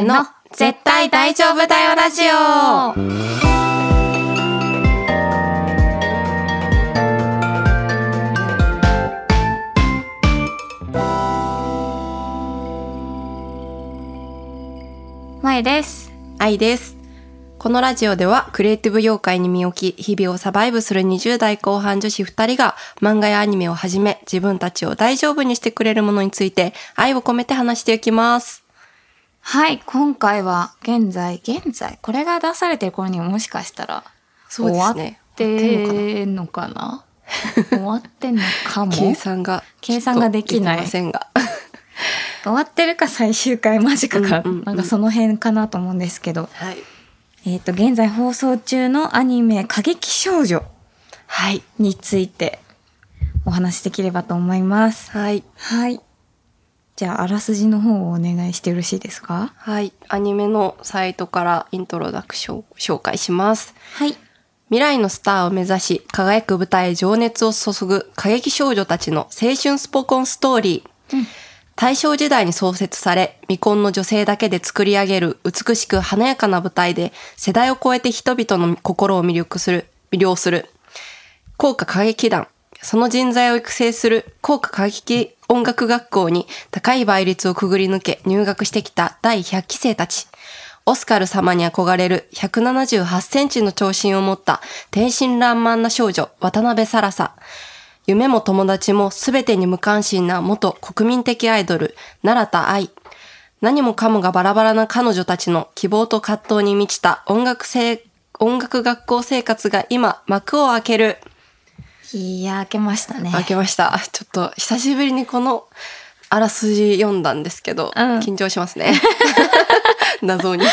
ーの、絶対大丈夫だよラジオ前です。愛です。このラジオではクリエイティブ業界に身を置き、日々をサバイブする20代後半女子2人が漫画やアニメをはじめ自分たちを大丈夫にしてくれるものについて愛を込めて話していきます。はい、今回は現在、現在、これが出されてる頃にはもしかしたら、そうですね終わってんのかな？終わってんのかも？計算が。計算ができないませんが。終わってるか最終回間近か、うんうんうんなんかその辺かなと思うんですけど、はい。えっ、と、現在放送中のアニメ、過激少女はい。についてお話しできればと思います。はい。はい。じゃあ、あらすじの方をお願いしてよろしいですか？はい。アニメのサイトからイントロダクションを紹介します。はい。未来のスターを目指し、輝く舞台へ情熱を注ぐ過激少女たちの青春スポコンストーリー。うん大正時代に創設され、未婚の女性だけで作り上げる美しく華やかな舞台で、世代を超えて人々の心を魅力する、魅了する。効果歌劇団。その人材を育成する効果歌劇音楽学校に高い倍率をくぐり抜け入学してきた第100期生たち。オスカル様に憧れる178センチの長身を持った天真爛漫な少女渡辺サラサ。夢も友達も全てに無関心な元国民的アイドル、奈良田愛。何もかもがバラバラな彼女たちの希望と葛藤に満ちた音楽生、音楽学校生活が今幕を開ける。いや、開けましたね。開けました。ちょっと久しぶりにこのあらすじ読んだんですけど、うん緊張しますね。謎に。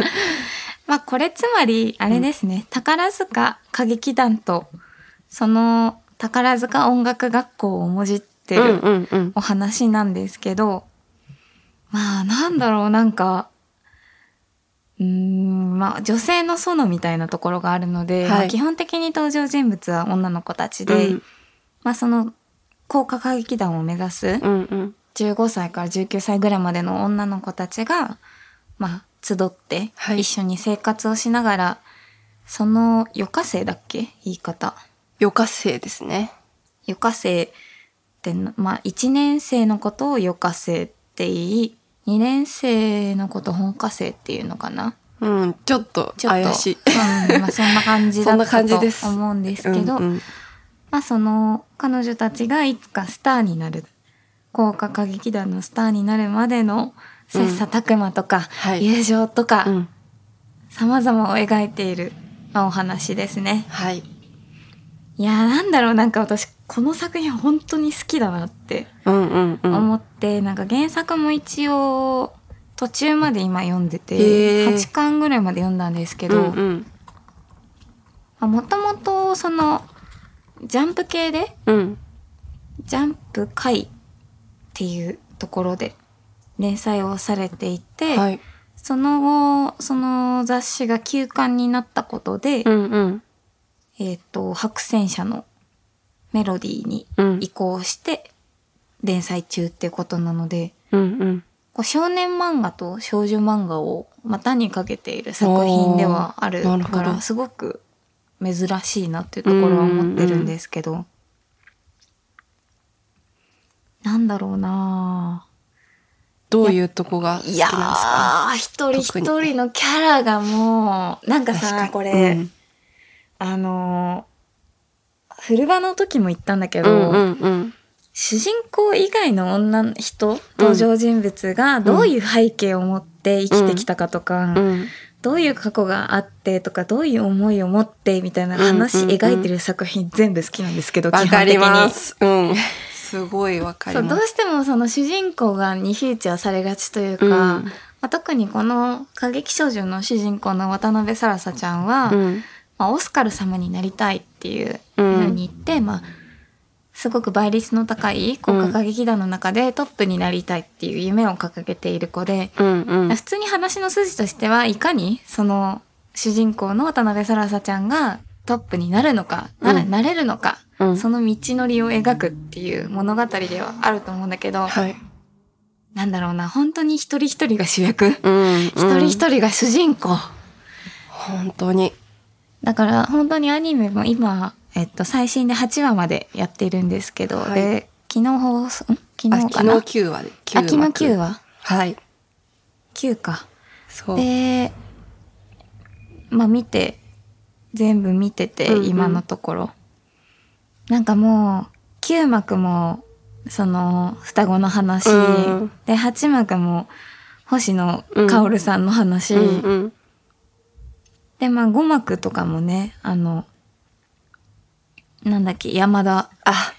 まあ、これつまり、あれですね、宝塚歌劇団と、その宝塚音楽学校をもじってうんるうんうん。お話なんですけど、まあ、なんだろう、なんか、うーん、まあ、女性の園みたいなところがあるので、はいまあ基本的に登場人物は女の子たちで、うんまあ、その、高歌歌劇団を目指す、うんうん。15歳から19歳ぐらいまでの女の子たちが、まあ、集って、はい一緒に生活をしながら、その、余暇生だっけ？言い方。余暇生ですね。余暇生ってな、まあ、1年生のことを余暇生って言い、2年生のこと本科生っていうのかな？うん、ちょっと。怪しい。うん、まあ、そんな感じだ そんなったと感じです思うんですけど、うんうんまあその彼女たちがいつかスターになる高歌歌劇団のスターになるまでの切磋琢磨とか、はい友情とか、うん。様々を描いている、まあ、お話ですね。はい。いやーなんだろうなんか私この作品本当に好きだなってうんうんうん。思って、なんか原作も一応途中まで今読んでへてー8巻ぐらいまで読んだんですけうど。もともとそのジャンプ系でうん。ジャンプ会っていうところで連載をされていて、はい。その後、その雑誌が休刊になったことで、うんうん。えっ、と、白戦車のメロディーにうん。移行して連載中ってことなので、うんうん。こう少年漫画と少女漫画を股にかけている作品ではあるから、すごく珍しいなっていうところは思ってるんですけど、なんだろうなどういうとこが好きなんですいや一人一人のキャラがもう、なんかさ、これ、うん。あのー、フ場の時も言ったんだけど、うんうんうん。主人公以外の女の人、登場人物がどういう背景を持って生きてきたかとか、うん。どういう過去があってとか、どういう思いを持ってみたいな話、うんうんうん描いてる作品全部好きなんですけど、わかりま基本す。うん。すごいわか的に。そう、どうります。してもその主人公がにフィーチャーされがちというか、うんまあ、特にこの過激少女の主人公の渡辺サラサちゃんは、うん。まあ、オスカル様になりたいっていうふうに言って、まあ、すごく倍率の高い国家歌劇団の中でトップになりたいっていう夢を掲げている子で、うんうん。普通に話の筋としてはいかにその主人公の渡辺サラサちゃんがトップになるのか、ならうんなれるのか、うんその道のりを描くっていう物語ではあると思うんだけど、はい。なんだろうな、本当に一人一人が主役？うん。一人一人が主人公？本当に。だから本当にアニメも今、えっと、最新で8話までやってるんですけど、はいで、昨日放送、ん？昨あ日かな？昨日9話で。9あ、昨日9話？はい。?9 か。そう。で、まあ見て、全部見てて、うんうん今のところ。なんかもう、9幕も、その、双子の話、うんで、8幕も、星野薫さんの話、うんうん。で、まあ5幕とかもね、あの、なんだっけ、山田、あ、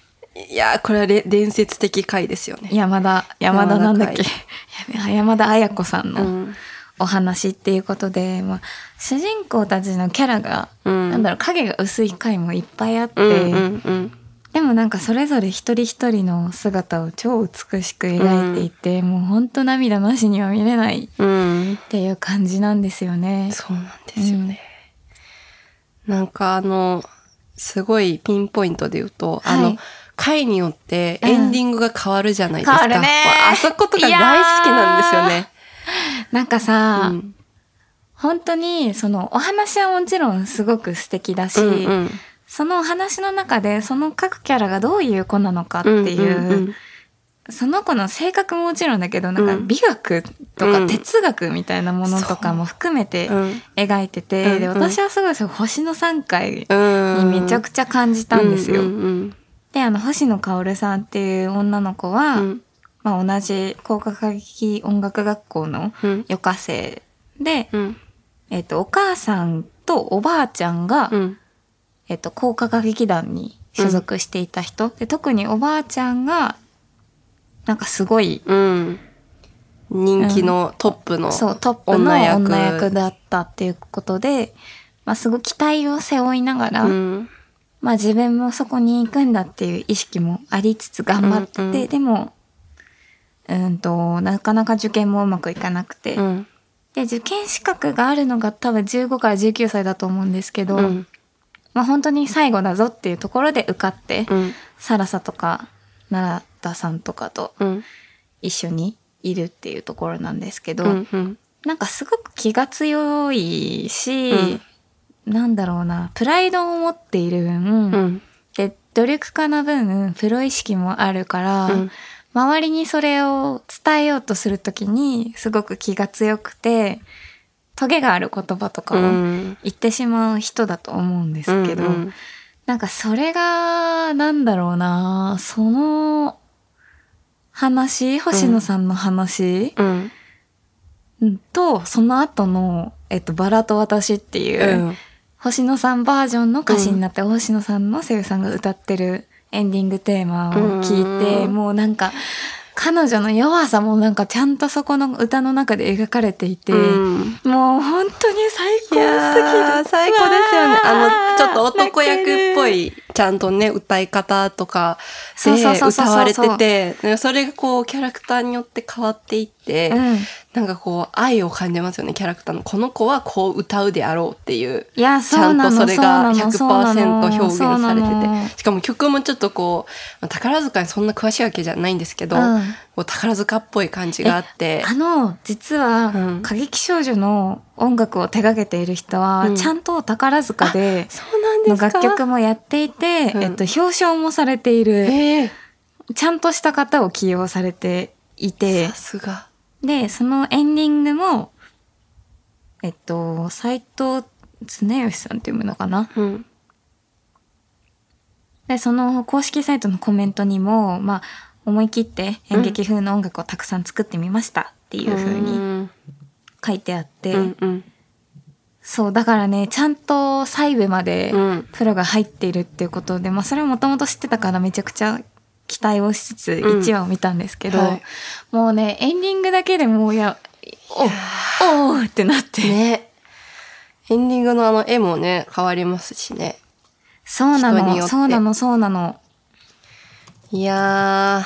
いやー、これはれ伝説的回ですよね。山田、山田なんだっけ山、山田綾子さんのうん。お話っていうことで、まあ、主人公たちのキャラが、うんなんだろう、影が薄い回もいっぱいあって、うんうんうん。でもなんかそれぞれ一人一人の姿を超美しく描いていて、もうほんと涙なしには見れないうん。っていう感じなんですよね。そうなんですよね。なんかあの、すごいピンポイントで言うと、あのはい、回によってうんエンディングが変わるじゃないですか。変わるねあそことか大好きなんですよね。なんかさ、うん本当にそのお話はもちろんすごく素敵だし、うんうんそのお話の中でその各キャラがどういう子なのかっていう,、んんん。その子の性格ももちろんだけどなんかうん。美学とうん。か哲学みたいなものとかも含めてう。ん。描いてて、でうんうん。私はすごいその星の3回うん。にめちゃくちゃ感じたんですよ。うんうんであの星野薫さんっていう女の子は、うん。まあ、同じ工科歌劇音楽学校のうん。予科生で、うん。えっとお母さんとおばあちゃんが、うんえっと、高科歌劇団に所属していた人、で特におばあちゃんがなんかすごいうん。人気のトップのそうトップの女役。だったっていうことで、まあ、すごい期待を背負いながら、うん。まあ、自分もそこに行くんだっていう意識もありつつ頑張ってて、うんうん。でもうんとなかなか受験もうまくいかなくて、うん。で受験資格があるのが多分15から19歳だと思うんですけど、うんまあ、本当に最後だぞっていうところで受かって、うん。サラサとか奈良田さんとかとうん。一緒にいるっていうところなんですけど、うんうん。なんかすごく気が強いし、うん。なんだろうなプライドを持っている分、うん。で努力家の分プロ意識もあるから、うん。周りにそれを伝えようとするときにすごく気が強くてトゲがある言葉とかうをん。言ってしまう人だと思うんですけど、うんうんなんかそれがなんだろうな。その話星野さんの話、うん。うんとその後の、えっと、バラと私っていう、うん。星野さんバージョンの歌詞になって、星野さんの声優さんが歌ってるエンディングテーマを聞いて、うん。もうなんか彼女の弱さもなんかちゃんとそこの歌の中で描かれていて、うんもう本当に最高すぎる。最高ですよね。あの、ちょっと男役っぽい、ちゃんとね、歌い方とかで歌われてて、でそれがこう、キャラクターによって変わっていって、うん。なんかこう、愛を感じますよね、キャラクターの。この子はこう歌うであろうっていう。いや、ちゃそうんとそれがそうなのそうな100%の表現されてて。しかも曲もちょっとこう、宝塚にそんな詳しいわけじゃないんですけど、うんこう宝塚っぽい感じがあって。あの、実は、うん過激少女の音楽を手掛けている人は、うん。ちゃんと宝塚で、そうなんでのすか？楽曲もやっていて、うん。えっと、表彰もされている、ええ。ちゃんとした方を起用されていて。で、そのエンディングも、えっと、斎藤恒義さんって読むのかな？うん。で、その公式サイトのコメントにも、まあ、思い切って演劇風の音楽をたくさん作ってみましたっていう風にに。書いてあって、うんうん。そう、だからね、ちゃんと細部までうんプロが入っているっていうことで、まあそれはもともと知ってたからめちゃくちゃ期待をしつつうん1話を見たんですけど、はいもうね、エンディングだけでもういや、お、おーってなって。ね。エンディングのあの絵もね、変わりますしね。そうなの、そうなの、そうなの。いや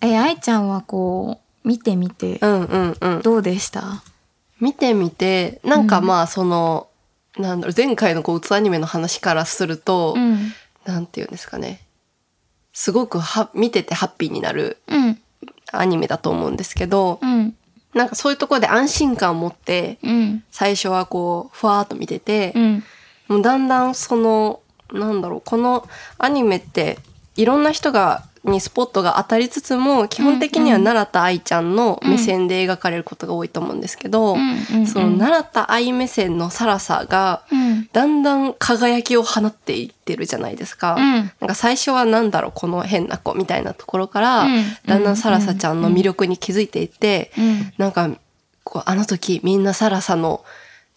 え、愛ちゃんはこう、見てみてー、、うんうんうん。どうでした？見てみて、なんかまあその、なんだろう、前回のこう、うつアニメの話からすると、うん。なんていうんですかね。すごくは、見ててハッピーになる、うん。アニメだと思うんですけど、うん。なんかそういうところで安心感を持って、うん。最初はこう、ふわーっと見ててう、ん。もうだんだんその、なんだろう、このアニメって、いろんな人が、にスポットが当たりつつも、基本的には奈良田愛ちゃんの目線で描かれることが多いと思うんですけど、うんその奈良田愛目線のサラサが、うん。だんだん輝きを放っていってるじゃないですか。うんなんか最初はなんだろう、この変な子みたいなところから、うんだんだんサラサちゃんの魅力に気づいていって、うん。なんか、こう、あの時みんなサラサの、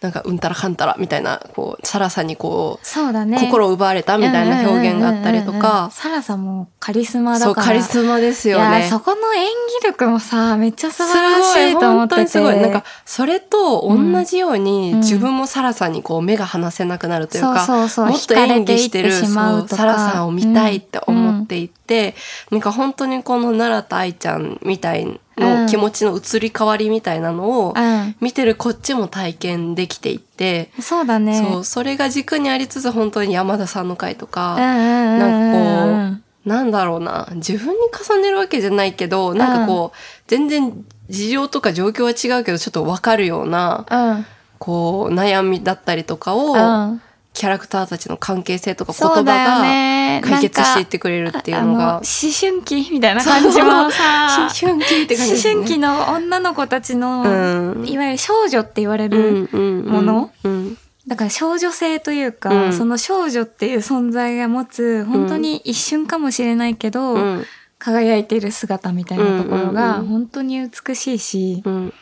なんかうんたらかんたらみたいな、こう、サラサにこう、そうだね。心を奪われたみたいな表現があったりとうんうんうんうんか、サラさもカリスマだそう、から。カリスマですよね。そこの演技力もさ、めっちゃ素す晴らしごい、いと思ってて。本当にすごい。なんか、それと同じように、うん自分もサラさんにこう、目が離せなくなるというか、そうそうそうもっと演技してる、てサラさんを見たいって思っていて、なんか本当にこの奈良と愛ちゃんみたいの気持ちの移り変わりみたいなのを、うん。見てるこっちも体験できていって、そうだね。そう、それが軸にありつつ本当に山田さんの回とか、うんうんうんうん。なんかこう、なんだろうな、自分に重ねるわけじゃないけど、なんかこう、全然事情とか状況は違うけど、ちょっとわかるような、うん。こう、悩みだったりとかを、うん。キャラクターたちの関係性とか言葉がね。解決していってくれるっていうのがあの思、春期みたいな感じもさ、思春期って感じね。思春期の女の子たちの、うん。いわゆる少女って言われうんる、ものうん。だから少女性というか、うん。その少女っていう存在が持つ、本当に一瞬かもしれないけど、うん。輝いている姿みたいなところうんが本当に美しいし、うん。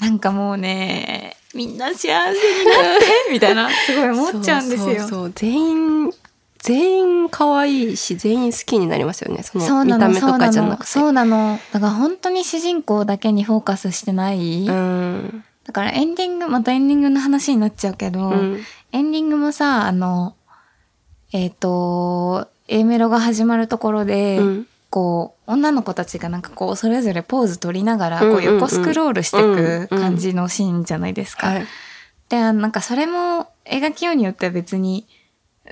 なんかもうね、みんな幸せになって、みたいな、すごい思っちゃうんですよ。そうそう全員全員可愛いし全員好きになりますよねその見た目とか。じゃなくてそうなの。だから本当に主人公だけにフォーカスしてない。うんだからエンディング、またエンディングの話になっちゃうけど、うんエンディングもさ、あの、えっ、と、A メロが始まるところで、うんこう、女の子たちがなんかこう、それぞれポーズ取りながら、うんうんうん。こう横スクロールしていく感じのシーンじゃないですか。はい。で、あなんかそれも描きようによっては別に、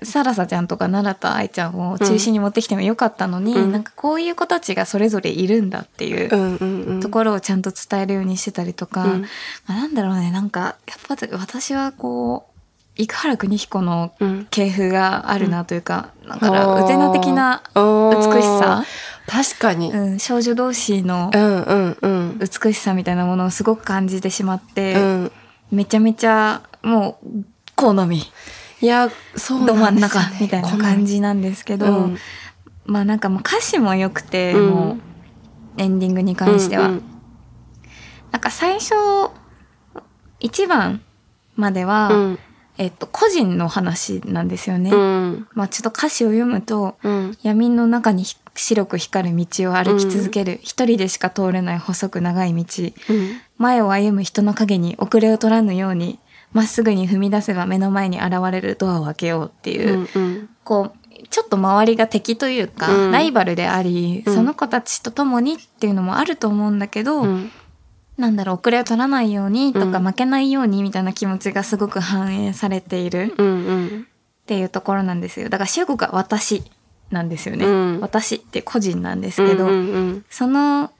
サラサちゃんとか奈良と愛ちゃんを中心に持ってきてもよかったのに、うん。なんかこういう子たちがそれぞれいるんだっていううんうんうん。ところをちゃんと伝えるようにしてたりとか、うん。まあ、なんだろうね、なんか、やっぱ私はこう、生原邦彦のうん。系譜があるなというか、だかあら、ー。うぜな的な美しさ、確かに、うん、少女同士のうんうんうん。美しさみたいなものをすごく感じてしまって、うん。めちゃめちゃ、もう、好み、いやそうど真ん中みたいな感じなんですけど、うん。まあなんかもう歌詞も良くて、うん。もう、エンディングに関しては。うんなんか最初、一番までは、うん。えっと、個人の話なんですよね。うん。まあちょっと歌詞を読むと、うん。闇の中にひ白く光る道を歩き続ける、一人でしか通れない細く長い道。うん。前を歩む人の影に遅れを取らぬように、まっすぐに踏み出せば目の前に現れるドアを開けようっていう、うんうん。こう、ちょっと周りが敵というか、うん。ライバルであり、うん。その子たちと共にっていうのもあると思うんだけど、うん。なんだろう、遅れを取らないようにとか、うん。負けないようにみたいな気持ちがすごく反映されている。うんうん。っていうところなんですよ。だから主語が私なんですよね。うん私って個人なんですけど、うんうんその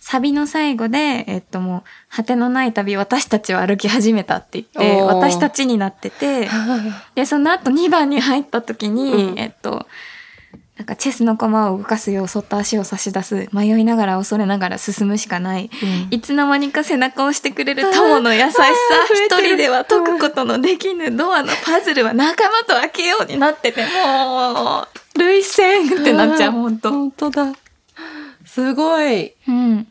サビの最後で、えっともう、果てのない旅、私たちは歩き始めたって言って、私たちになってて、で、その後2番に入った時に、うんえっと、なんかチェスの駒を動かすようそっと足を差し出す。迷いながら恐れながら進むしかない。うんいつの間にか背中を押してくれる友の優しさ。一人では解くことのできぬドアのパズルは仲間と開けようになってて、もう、涙腺ってなっちゃう、ほんと。本当だすごいうん。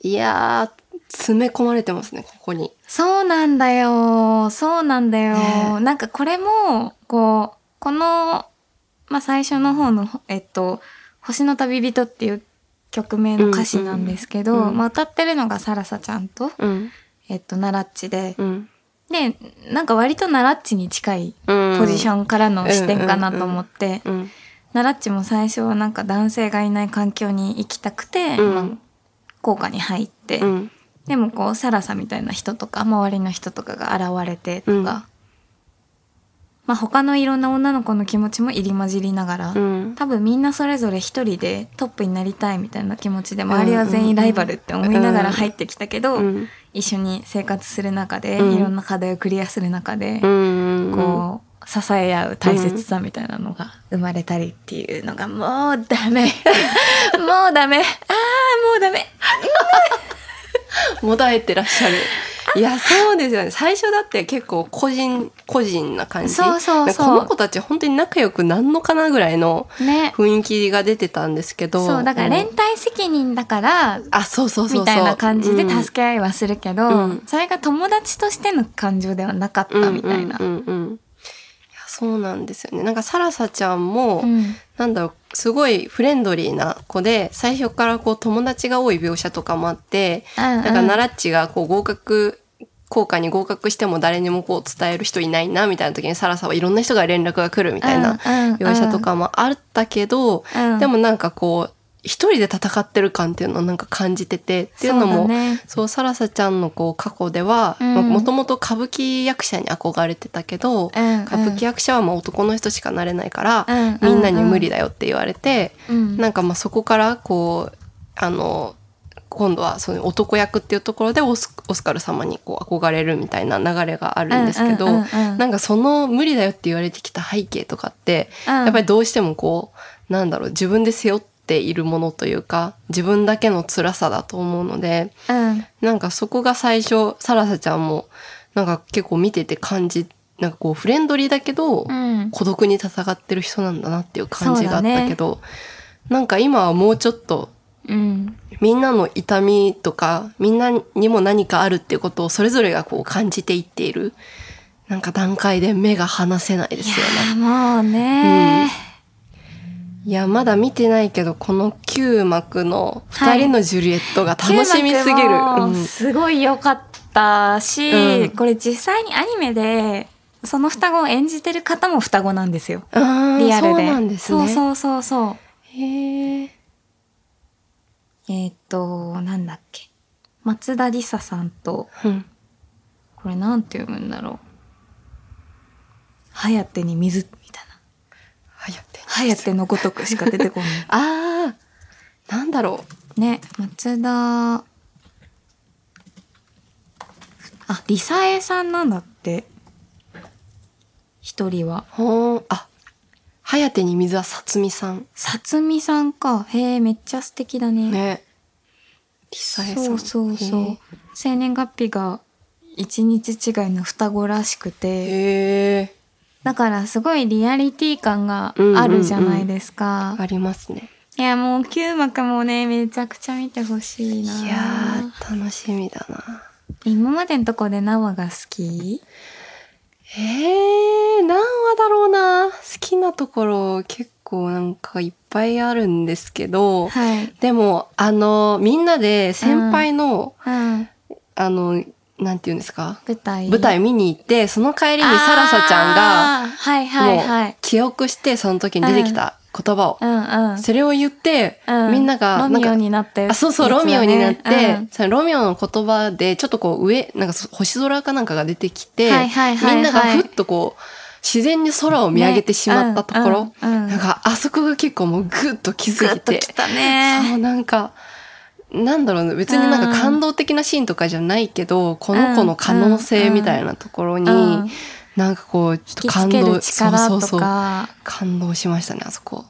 いやー詰め込まれてますねここにそうなんだよ。そうなんだよ。ねなんかこれも、こう、この、まあ、最初の方の、えっと、星の旅人っていう曲名の歌詞なんですけど、まあ、歌ってるのがサラサちゃんと、うんえっと、ナラッチで、うんで、なんか割とナラッチに近いポポジションからの視点かなと思って、うんナラッチも最初はなんか男性がいない環境に行きたくて、うん。まあ、校歌に入って、うん。でもこうサラサみたいな人とか周りの人とかが現れてとか、まあ他のいろんな女の子の気持ちも入り混じりながら、うん。多分みんなそれぞれ一人でトップになりたいみたいな気持ちで周りは全員ライバルって思いながら入ってきたけど、うん。一緒に生活する中で、うんいろんな課題をクリアする中で、うん。こう支え合う大切さみたいなのが生まれたりっていうのがもうダメ もうダメあーもうダメ もだえてらっしゃる。いや、そうですよね。最初だって結構個人、個人な感じ。そうそうそうこの子たち本当に仲良くなんのかなぐらいのね雰囲気が出てたんですけど。そうだから連帯責任だからあ、そうそうそうそう。みたいな感じでうん助け合いはするけど、うんそれが友達としての感情ではなかったみたいな。うんうんうんうんそうなんですよね。なんかサラサちゃんも、うん。なんだろう、すごいフレンドリーな子で、最初からこう友達が多い描写とかもあって、うんうん。なんかナラッチがこう合格、校歌に合格しても誰にもこう伝える人いないなみたいな時にサラサはいろんな人が連絡が来るみたいなうんうん。描写とかもあったけど、うん。でもなんかこう、一人で戦ってる感っていうのをなんか感じてて、っていうのも、そうだね。そう、サラサちゃんのこう過去では、うん。もともと歌舞伎役者に憧れてたけど、歌舞伎役者はもう男の人しかなれないから、みんなに無理だよって言われて、うん。なんかまあそこからこう、あの、今度はその男役っていうところでオスオスカル様にこう憧れるみたいな流れがあるんですけど、うんうんうんうん。なんかその無理だよって言われてきた背景とかって、うん。やっぱりどうしてもこう、なんだろう、自分で背負っているものというか、自分だけの辛さだと思うので、うん。なんかそこが最初、サラサちゃんも、なんか結構見てて感じ、なんかこうフレンドリーだけど、うん。孤独に戦ってる人なんだなっていう感じがあったけど、なんか今はもうちょっと、うん。みんなの痛みとか、みんなにも何かあるっていうことをそれぞれがこう感じていっている、なんか段階で目が離せないですよね。もうね、いや、まだ見てないけど、この9幕の二人のジュリエットが楽しみすぎる。九幕もうんすごい良かったし、うんこれ実際にアニメでその双子を演じてる方も双子なんですよ。リアルで。そうなんですね。そうそうそうそう。へえ。えーっと、なんだっけ。松田理沙さんと、うん。これなんて読むんだろう。はやてに水。はやって。はやてのごとくしか出てこない。ああ、なんだろね、松田、あ、リサエさんなんだって。一人は。う。ほーあ、はやてに水はさつみさん。さつみさんか。へえ、めっちゃ素敵だね。ね。リサエさん。そうそうそうへ。生年月日が一日違いの双子らしくえ。て。へえ。だからすごいリアリティ感があるじゃないですか。ありますね。いや、もう9幕もね、めちゃくちゃ見てほしいな。いやー、楽しみだな。今までのとこで何話が好き？えー、何話だろうな。好きなところ結構なんかいっぱいあるんですけど、はい。でも、あの、みんなで先輩の、うん。あの、なんて言うんですか？舞台。舞台見に行って、その帰りにサラサちゃんが、はいはいはもうい。記憶してその時に出てきた言葉を、うん。うん。それを言って、うん。みんながロミオになって、あそうそう、ロミオになって、うん。ロミオの言葉でちょっとこう上なんか星空かなんかが出てきて、はいはいはいはい。みんながふっとこう自然に空を見上げてしまったところ、ねうんうんうん。なんかあそこが結構もうグッと気づいて。ね。そうなんかなんだろうね。別になんか感動的なシーンとかじゃないけど、この子の可能性みたいなところに、うん。なんかこうちょっと感動そうそうそう。か、感動しましたねあそこ。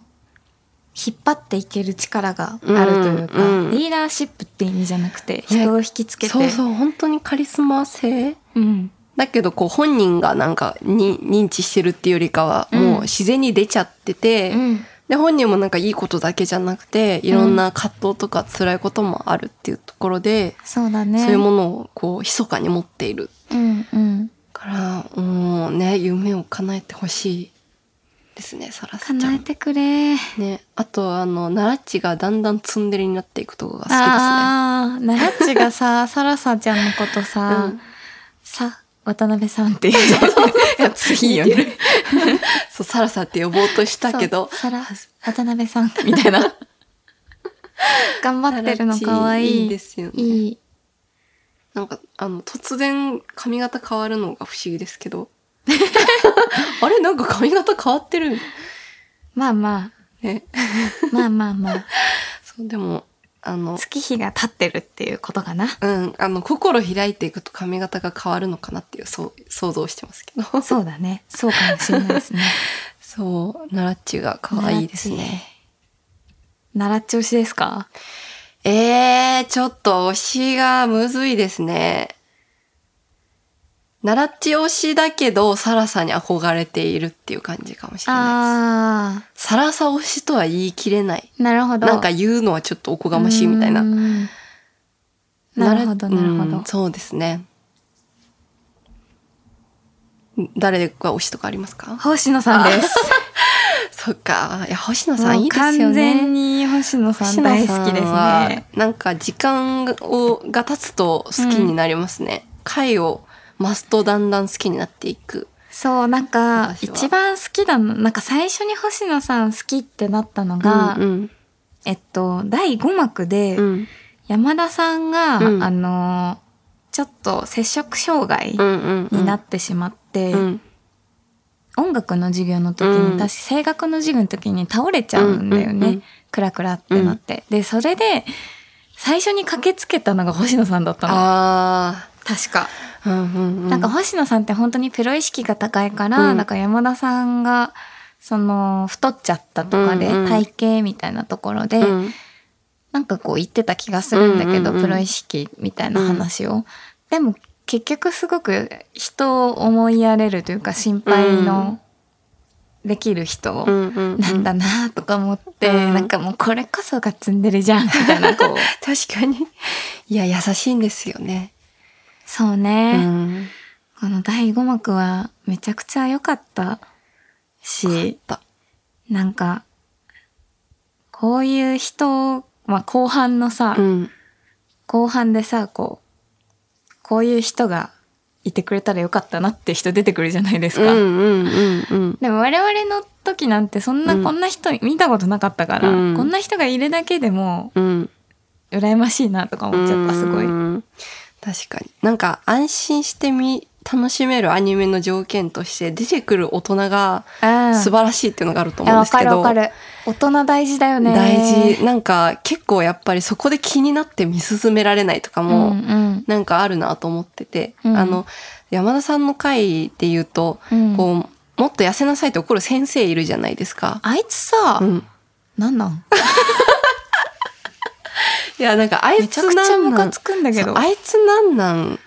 引っ張っていける力があるというか、うんうんリーダーシップって意味じゃなくて、人を引きつけて。そうそう本当にカリスマ性。うん。だけどこう本人がなんかに認知してるっていうよりかはうん。もう自然に出ちゃってて、うん。で本人もなんかいいことだけじゃなくていろんな葛藤とか辛いこともあるっていうところで、そうだね。そういうものをこう密かに持っているうんうん。からもうね夢を叶えてほしいですねサラサちゃん。叶えてくれ。ね、あとあのナラッチがだんだんツンデレになっていくところが好きですね。ああ、ナラッチがさ、サラサちゃんのことさ、うんさ、渡辺さんっていうやついいよね。そうサラサって呼ぼうとしたけどサラ、渡辺さん みたいな。頑張ってるのかわいい。いいですよねいい。なんか、あの、突然髪型変わるのが不思議ですけど。あれなんか髪型変わってる。まあまね。あ、まあまあまあ、そう、でも、あの、月日が経ってるっていうことかな。うん、あの、心開いていくと髪型が変わるのかなっていう、そう、想像してますけど。そうだね。そうかもしれないですね。そう、ナラッチが可愛いですね。奈良調子ですか？えー、ちょっと推しがむずいですね。ナラッチ推しだけど、サラサに憧れているっていう感じかもしれないです。あサラサ推しとは言い切れない。あ、なるほど。なんか言うのはちょっとおこがましいみたいな。なるほど、なるほどうん。そうですね。誰が推しとかありますか？星野さんです。そっか。いや、星野さんもいういですよね。完全に星野さん大好きですね。なんか時間をが経つと好きになりますね。回を増すとだんだん好きになっていく。そう、なんか、一番好きなの、なんか最初に星野さん好きってなったのが、うんえっと、第5幕で、うんうん山田さんが、うんあの、ちょっと摂食障害うんうんうんになってしまって、うん音楽の授業の時に、うん確か声楽の授業の時に倒れちゃうんだよね。うんうんうんクラクラってなって。で、それで、最初に駆けつけたのが星野さんだったの。あ確か。あ、うんうんうん。なんか星野さんって本当にプロ意識が高いから、うんなんか山田さんが、その、太っちゃったとかで、うんうん体型みたいなところで、うんなんかこう言ってた気がするんだけど、うんうんうんプロ意識みたいな話を。でも結局すごく人を思いやれるというか心配のできる人うんうんうんなんだなとか思って、うんなんかもうこれこそがツンデレじゃんみたいなこう。確かに。いや、優しいんですよね。そううね。ん。この第5幕はめちゃくちゃ良かったし、だなんか、こういう人、まあ後半のさ、うん。後半でさ、こう、こういう人がいてくれたらよかったなって人出てくるじゃないですか。でも我々の時なんてそんな、うんこんな人見たことなかったから、うんこんな人がいるだけでもうん。羨ましいなとか思っちゃった、すごい。うん確かに。なんか安心してみ、楽しめるアニメの条件として出てくる大人がうん素晴らしいっていうのがあると思うんですけど。るわかる。大人大事だよね。大事。なんか結構やっぱりそこで気になって見進められないとかも、うんうんなんかあるなと思ってて、うんあの、山田さんの回で言うと、うんこう、もっと痩せなさいって怒る先生いるじゃないですか。あいつさ、うん。なんなん？いや、なんかあいつなんなんつくんだけど。あいつなんなん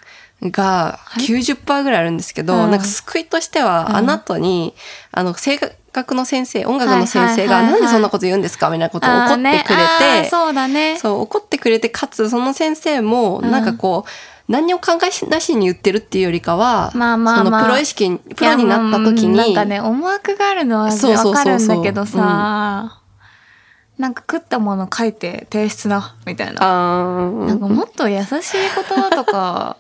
が90%ぐらいあるんですけど、うん。なんか救いとしては、うんあなたに、あの、声楽の先生、音楽の先生が、なんでそんなこと言うんですかみたいなことを怒ってくれあーねそうだね。そう、怒ってくれて、かつ、その先生も、うん。なんかこう、何を考えなしに言ってるっていうよりかは、まあまあまあ。プロ意識に、プロになった時に、なんかね、思惑があるのはそうそうわそうそう。かるんだけどさ、なんか食ったもの書いて提出な、みたいな。なんかもっと優しい言葉とか、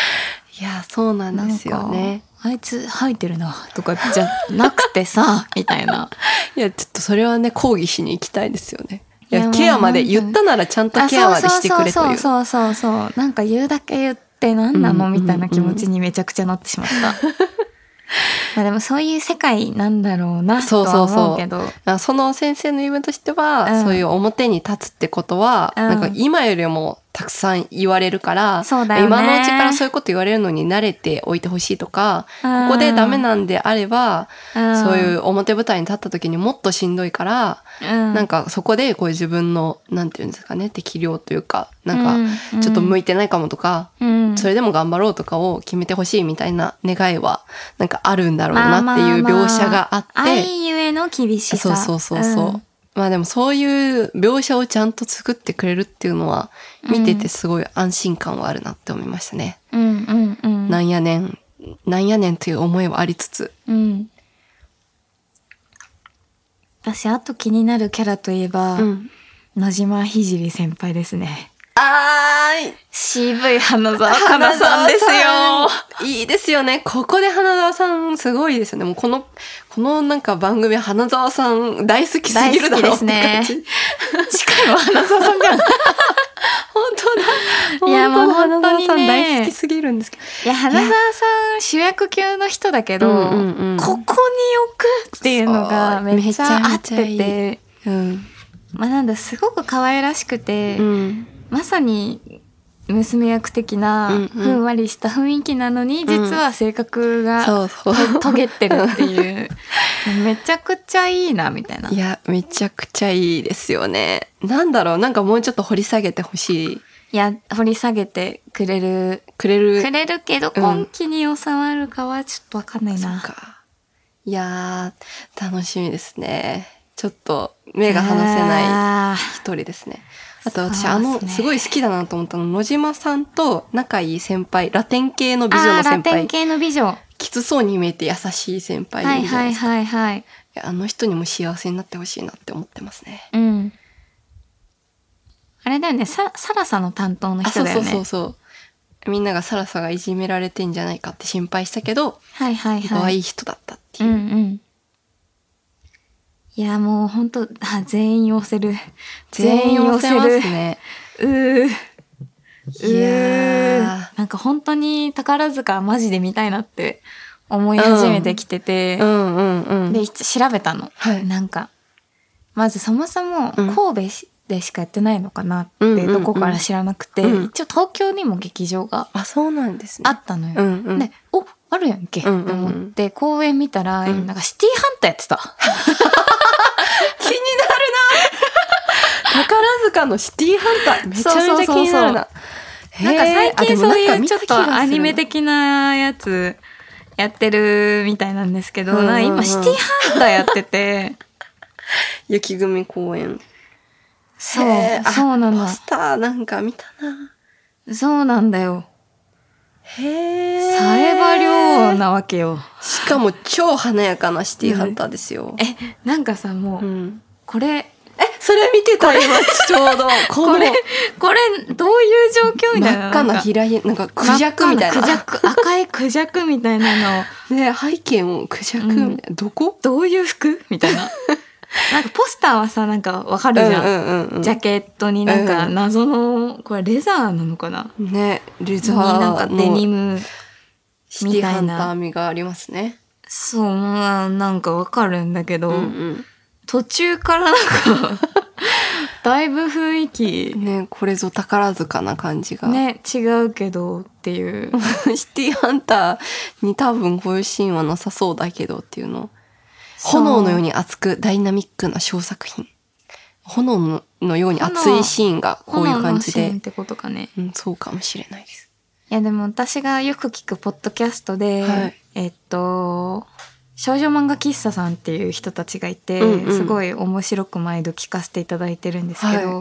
いや、そうなんですよかね。、あいつ吐いてるな、とかじゃなくてさ、みたいな。いや、ちょっとそれはね、抗議しに行きたいですよね。いや、ケアまで言ったならちゃんとケアまでしてくれという。そうそうそうそう。なんか言うだけ言って何なの、うんみたいな気持ちにめちゃくちゃなってしまった。まあでもそういう世界なんだろうな、そうとはそうそう。思うけど。あその先生の言い分としては、うん。そういう表に立つってことは、うん。なんか今よりもたくさん言われるから、ね。今のうちからそういうこと言われるのに慣れておいてほしいとか、うん。ここでダメなんであれば、うん。そういう表舞台に立った時にもっとしんどいから、うん。なんかそこでこういう自分の、なんていうんですかね、適量というか、なんうん。かちょっと向いてないかもとか、うん。それでも頑張ろうとかを決めてほしいみたいな願いは、なんかあるんだろうなっていう描写があって、愛ゆえの厳しさ。そうそうそうそう。んまあでもそういう描写をちゃんと作ってくれるっていうのは、見ててすごい安心感はあるなって思いましたね。うんうんうん。なんやねん、なんやねんという思いはありつつ。うん。私、あと気になるキャラといえば、うん。野島ひじり先輩ですね。あー、渋い花澤香菜さんですよ。よ。いいですよね。ここで花澤さんすごいですよね。もうこの、このなんか番組花澤さん大好きすぎるだろうって感じ近いの花澤さんじゃん。本当だ。いやもう花澤さん大好きすぎるんですけど。いや、花澤さん主役級の人だけど、うんうんうんここに置くっていうのがめっちゃ合ってて、うん。まあなんだ、すごく可愛らしくて、うん。まさに娘役的なうんうんふんわりした雰囲気なのに、実は性格が。とトゲってるっていう、めちゃくちゃいいな、みたいな。いや、めちゃくちゃいいですよね。なんだろう、なんかもうちょっと掘り下げてほしい。いや、掘り下げてくれる、くれる？くれるけど、うん今期に収まるかはちょっとわかんないな。そ。いやー、楽しみですね。ちょっと目が離せないあ一人ですね。あと私、ねあの、すごい好きだなと思ったの、野島さんと仲いい先輩、ラテン系のー美女の先輩、テン系の美女。きつそうに見えて優しい先輩はいいはいるじゃないですか。はいはい。あの人にも幸せになってほしいなって思ってますね。うん。あれだよね、さ、サラサの担当のあ、そうそう人だよね。そうそう。みんながサラサがいじめられてんじゃないかって心配したけど、はいはいはい。いい人だったってういう。んうん。いや、もう本当あ、全員寄せる。全員寄せますね。うー。いやなんか本当に宝塚マジで見たいなって思い始めてきてて、ー。うんうんうん。で、調べたの。はいなんか、まずそもそもうん神戸でしかやってないのかなって、どこから知らなくて、うん一応東京にも劇場があ、そうなんですね。あったのよ。うんうん。で、お、あるやんけ、って思って、公演見たら、うんなんかシティハンターやってた。気になるな宝塚のシティハンター。めちゃめちゃ気になるな。なんか最近そういうちょっとアニメ的的なやつやってるみたいなんですけど、うんうんうん今シティハンターやってて、雪組公演。そうそうなのポ。スターなんか見たな。そうなんだよ。へえ。サエバリなわけよ。しかも超華やかなシティハンターですよ。え、なんかさ、もう、うん。これ、え、それ見てた？今、ちょうど。これ、これ、どういう状況みたいな？真っ赤ななんか平井、なんかクジャクみたいな。クジャク、赤いクジャクみたいなの。ね 背景もクジャクみたいな。どこ？どういう服？みたいな。なんかポスターはさ、なんかわかるじゃん。うんうんうん。ジャケットになんかうん謎の、これレザーなのかな？ね、レザになんかーデニのム。シティハンみたいなター味がありますね。そう、まあなんかわかるんだけど、うん途中からなんか、だいぶ雰囲う気、ん。ね、これぞ宝塚な感じが。ね、違うけどっていう。シティハンターに多分こういうシーンはなさそうだけどっていうの炎のように熱くダイナミックな小作品。炎ののように熱いシーンがこういう感じで。ってことかね。うん、そうかもしれないです。いやでも私がよく聞くポッドキャストで、はいえっと、少女漫画喫茶さんっていう人たちがいて、うんうんすごい面白く毎度聞かせていただいてるんですけど、は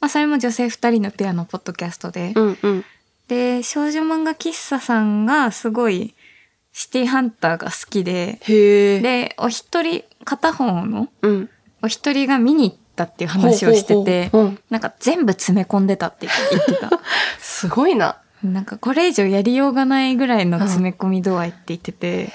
まあそれも女性2人のペアのポッドキャストで、うんうん。で、少女漫画喫茶さんがすごいシティハンターが好きで。で、お一人、片方のうん。お一人が見に行ったっていう話をしてて、ほうなんか全部詰め込んでたって言ってた。すごいな。なんかこれ以上やりようがないぐらいの詰め込み度合いって言ってて、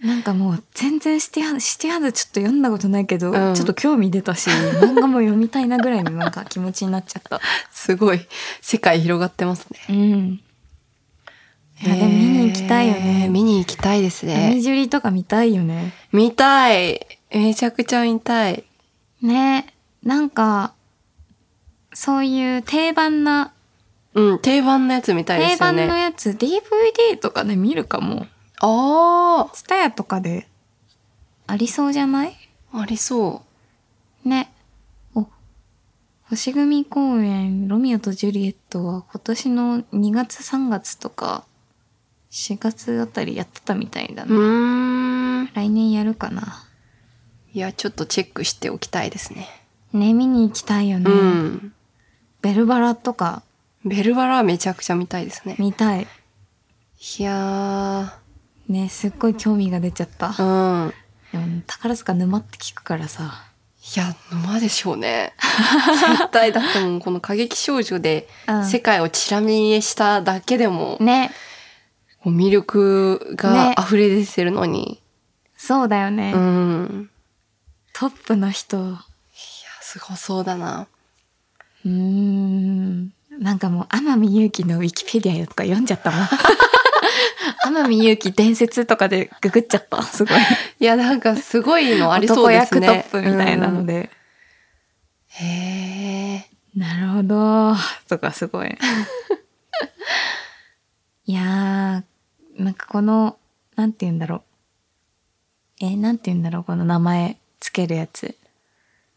なんかもう全然シティハンシティハちょっと読んだことないけど、うんちょっと興味出たし、漫画も読みたいなぐらいのなんか気持ちになっちゃった。すごい。世界広がってますね。うん。いやでも見に行きたいよへーね。見に行きたいですミね。ジュリとか見たいよね。見たい。めちゃくちゃ見たい。ねなんか、そういう定番な、うん、定番のやつ見たいで定番すよね。のやつ、DVD とかで見るかも。あツタヤとかでありそうじゃない？あ、ありそね。お、星組公演、ロミオとジュリエットは今年の2月3月とか、4月あたりやってたみたいだう。うね。ーん。来年やるかな。いや、ちょっとチェックしておきたいですね。ね、見に行きたいよね。うん。ベルバラとかベルバラはめちゃくちゃ見たいですね。見たい。いやね、すっごい興味が出ちゃった。ー。うん。でも宝塚沼って聞くからさ。いや、沼でしょうね。絶対だってもうこの過激少女でうん世界をチラ見えしただけでも、ね。もう魅力がね溢れ出てるのに。そうだよね。うん。トップの人。ういや、すごそうだな。ーん。なんかもう、天海祐希のウィキペディアとか読んじゃったもん。天海祐希伝説とかでググっちゃった。すごい。いや、なんかすごいのありそうですね。役トップみたいなので。で。へえ。なるほど。とかすごい。いやー、なんかこの、なんて言うんだろう。え、なんて言うんだろう、この名前つけるやつ。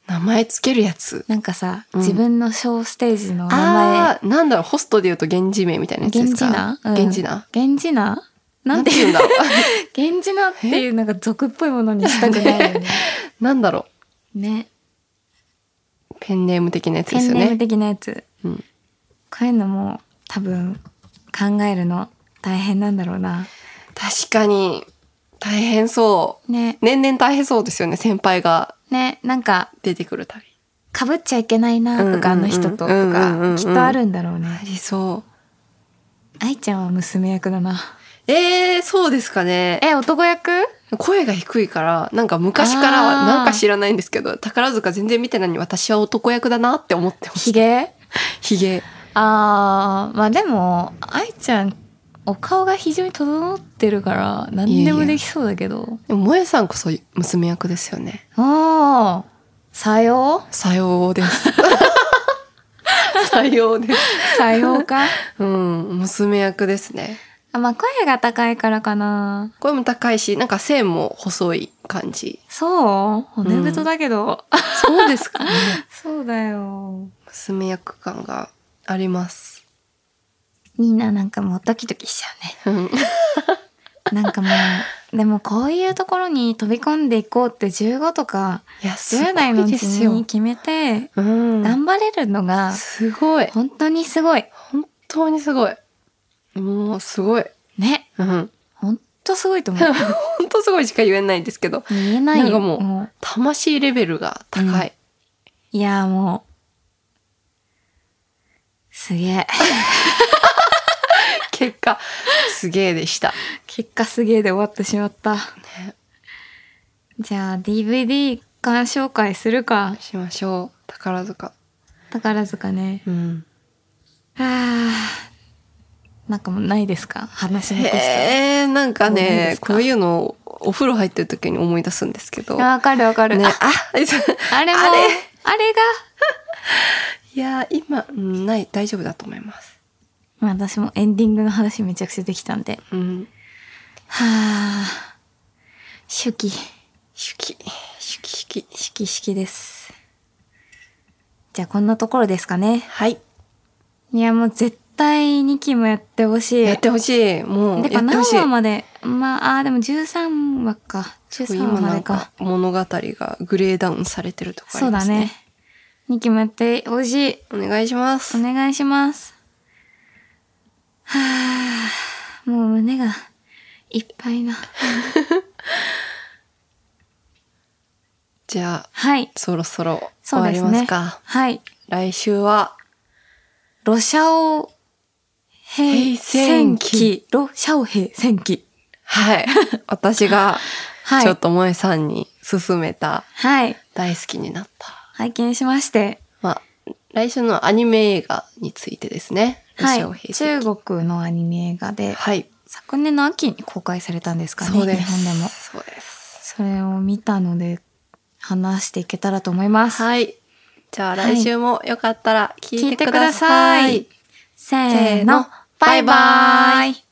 名前つけるやつ。なんかさ、うん自分の小ステージの名前、なんだろう、ホストで言うと源氏名みたいなやつで源すか源氏名？源氏名？なんて言うんだ？ろう。源氏名っていうなんか俗っぽいものにしたくないよね。なんだろね。う。ペンネーム的なやつペですよね。ンネーム的なやつ。うん。こういうのも多分考えるの大変なんだろうな。確かに、大変そう。ね。年々大変そうですよね、先輩がね、なんか、出てくるたび。かぶっちゃいけないなとか、あの人ととかきっとあるんだろうあね。りそ愛ちゃんは娘役だな。う。えー、そうですかね。え、男役？声が低いから、なんか昔からは、なんか知らないんですけど、宝塚全然見てないのに私は男役だなって思ってまヒした。ゲ？ヒゲ。あー、まあでも、愛ちゃん、お顔が非常に整ってるから、何でもできそうだけど。でも、萌えさんこそ娘役ですよね。あー、さよう？さようです。さようです。さようか？うん、娘役ですね。あまあ声が高いからかな。声も高いし、なんか線も細い感じ。そう？骨太だけど。そうですかね。そうだよ。娘役感があります。みんななんかもうドキドキしちゃうね。うんなんかもう、でもこういうところに飛び込んでいこうって15とかいや、すご10代のいうちですよに。決めてうん。頑張れるのがすごい。本当にすごい。本当にすごい。もうすごい。ね。うん。本当すごいと思う。本当すごいしか言えないんですけど、言えないよ。なんかもうも魂レベルが高い。ういやもう、すげえ。結果、すげえでした。結果すげえで終わってしまった。じゃあ DVD 鑑紹介するか。しましょう。宝塚。宝塚ね。うん。はあ。なんかもうないですか？話残した。えー、なんかねこういうのをお風呂入ってる時に思い出すんですけど。あわかるわかる。ね、ああ、あれも、ああれれが？いやー、今、うんない、大丈夫だと思います。まあ私もエンディングの話めちゃくちゃできたんで。うん。はあ。手記。手記、手記、手記。手記式です。じゃあこんなところですかね。はい。いやもう絶対2期もやってほしい。やってほしい。もう、でか何。話まで？まあ、あーでも13話か。13話今までかか。物語がグレーダウンされてるとこあそうだりますね。ね。2期もやってほしい。お願いしますお。願いします。はあ、もう胸がいっぱいな。じゃあ、はい。そろそろ終わりそうですね。ますか？はい。来週は、ロシャオ平戦記。ロシャオ平戦記。はい。私が、はい。ちょっと萌えさんに勧めた、はい。大好きになった。拝見しまして。まあ、来週のアニメ映画についてですね。はい中国のアニメ映画で、はい。昨年の秋に公開されたんですかね。日本でも。そうです。それを見たので、話していけたらと思います。はい。じゃあはい来週もよかったら聞いてくだ聞いてくだささい。い。せせーのーの、バイバイ。